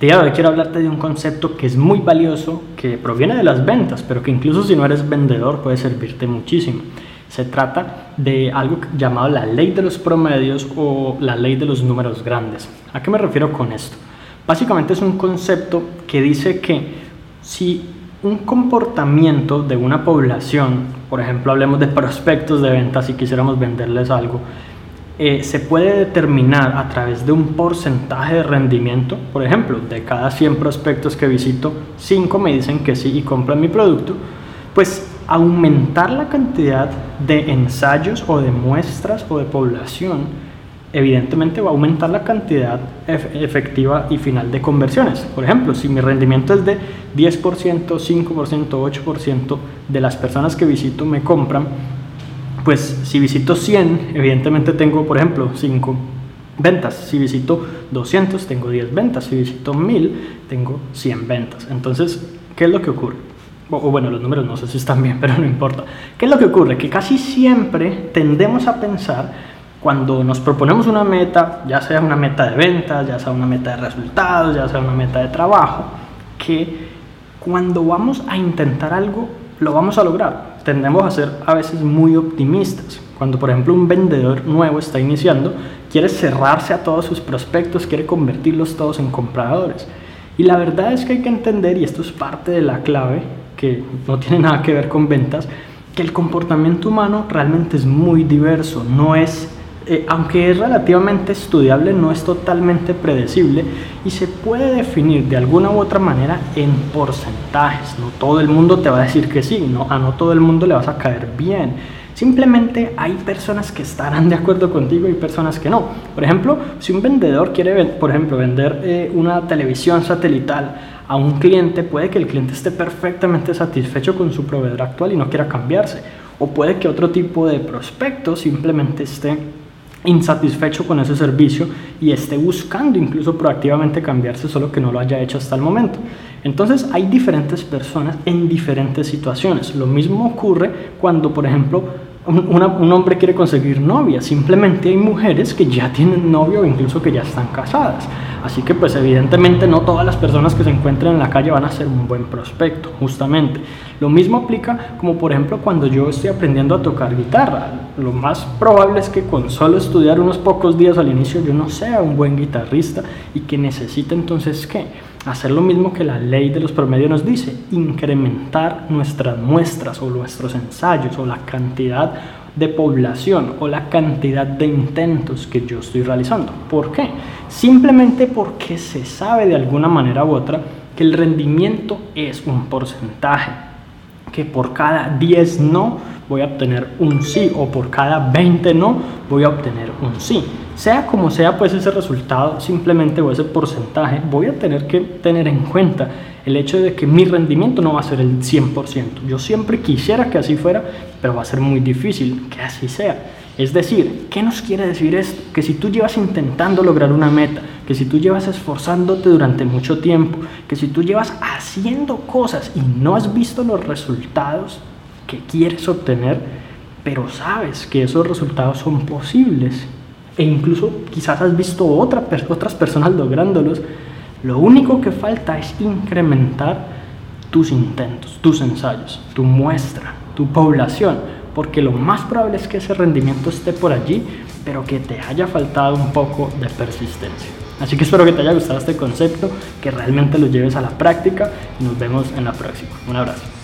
De hoy quiero hablarte de un concepto que es muy valioso, que proviene de las ventas, pero que incluso si no eres vendedor puede servirte muchísimo. Se trata de algo llamado la ley de los promedios o la ley de los números grandes. ¿A qué me refiero con esto? Básicamente es un concepto que dice que si un comportamiento de una población, por ejemplo hablemos de prospectos de ventas y quisiéramos venderles algo, eh, se puede determinar a través de un porcentaje de rendimiento. Por ejemplo, de cada 100 prospectos que visito, 5 me dicen que sí y compran mi producto. Pues aumentar la cantidad de ensayos o de muestras o de población evidentemente va a aumentar la cantidad efectiva y final de conversiones. Por ejemplo, si mi rendimiento es de 10%, 5%, 8% de las personas que visito me compran, pues si visito 100, evidentemente tengo, por ejemplo, 5 ventas. Si visito 200, tengo 10 ventas. Si visito 1000, tengo 100 ventas. Entonces, ¿qué es lo que ocurre? O, bueno, los números no sé si están bien, pero no importa. ¿Qué es lo que ocurre? Que casi siempre tendemos a pensar cuando nos proponemos una meta, ya sea una meta de ventas, ya sea una meta de resultados, ya sea una meta de trabajo, que cuando vamos a intentar algo, lo vamos a lograr tendemos a ser a veces muy optimistas. Cuando, por ejemplo, un vendedor nuevo está iniciando, quiere cerrarse a todos sus prospectos, quiere convertirlos todos en compradores. Y la verdad es que hay que entender, y esto es parte de la clave, que no tiene nada que ver con ventas, que el comportamiento humano realmente es muy diverso, no es eh, aunque es relativamente estudiable, no es totalmente predecible y se puede definir de alguna u otra manera en porcentajes. No todo el mundo te va a decir que sí, no, a no todo el mundo le vas a caer bien. Simplemente hay personas que estarán de acuerdo contigo y personas que no. Por ejemplo, si un vendedor quiere, por ejemplo, vender eh, una televisión satelital a un cliente, puede que el cliente esté perfectamente satisfecho con su proveedor actual y no quiera cambiarse. O puede que otro tipo de prospecto simplemente esté insatisfecho con ese servicio y esté buscando incluso proactivamente cambiarse, solo que no lo haya hecho hasta el momento. Entonces hay diferentes personas en diferentes situaciones. Lo mismo ocurre cuando, por ejemplo, un, hombre quiere conseguir novia. Simplemente hay mujeres que ya tienen novio o incluso que ya están casadas. Así que pues evidentemente no todas las personas que se encuentran en la calle van a ser un buen prospecto, justamente. Lo mismo aplica como por ejemplo cuando yo estoy aprendiendo a tocar guitarra. Lo más probable es que con solo estudiar unos pocos días al inicio yo no sea un buen guitarrista y que necesite entonces qué? Hacer lo mismo que la ley de los promedios nos dice, incrementar nuestras muestras o nuestros ensayos o la cantidad de población o la cantidad de intentos que yo estoy realizando. ¿Por qué? Simplemente porque se sabe de alguna manera u otra que el rendimiento es un porcentaje, que por cada 10 no voy a obtener un sí o por cada 20 no voy a obtener un sí. Sea como sea pues ese resultado simplemente o ese porcentaje, voy a tener que tener en cuenta el hecho de que mi rendimiento no va a ser el 100%. Yo siempre quisiera que así fuera, pero va a ser muy difícil que así sea. Es decir, ¿qué nos quiere decir esto? Que si tú llevas intentando lograr una meta, que si tú llevas esforzándote durante mucho tiempo, que si tú llevas haciendo cosas y no has visto los resultados que quieres obtener, pero sabes que esos resultados son posibles e incluso quizás has visto otra, otras personas lográndolos, lo único que falta es incrementar tus intentos, tus ensayos, tu muestra, tu población, porque lo más probable es que ese rendimiento esté por allí, pero que te haya faltado un poco de persistencia. Así que espero que te haya gustado este concepto, que realmente lo lleves a la práctica y nos vemos en la próxima. Un abrazo.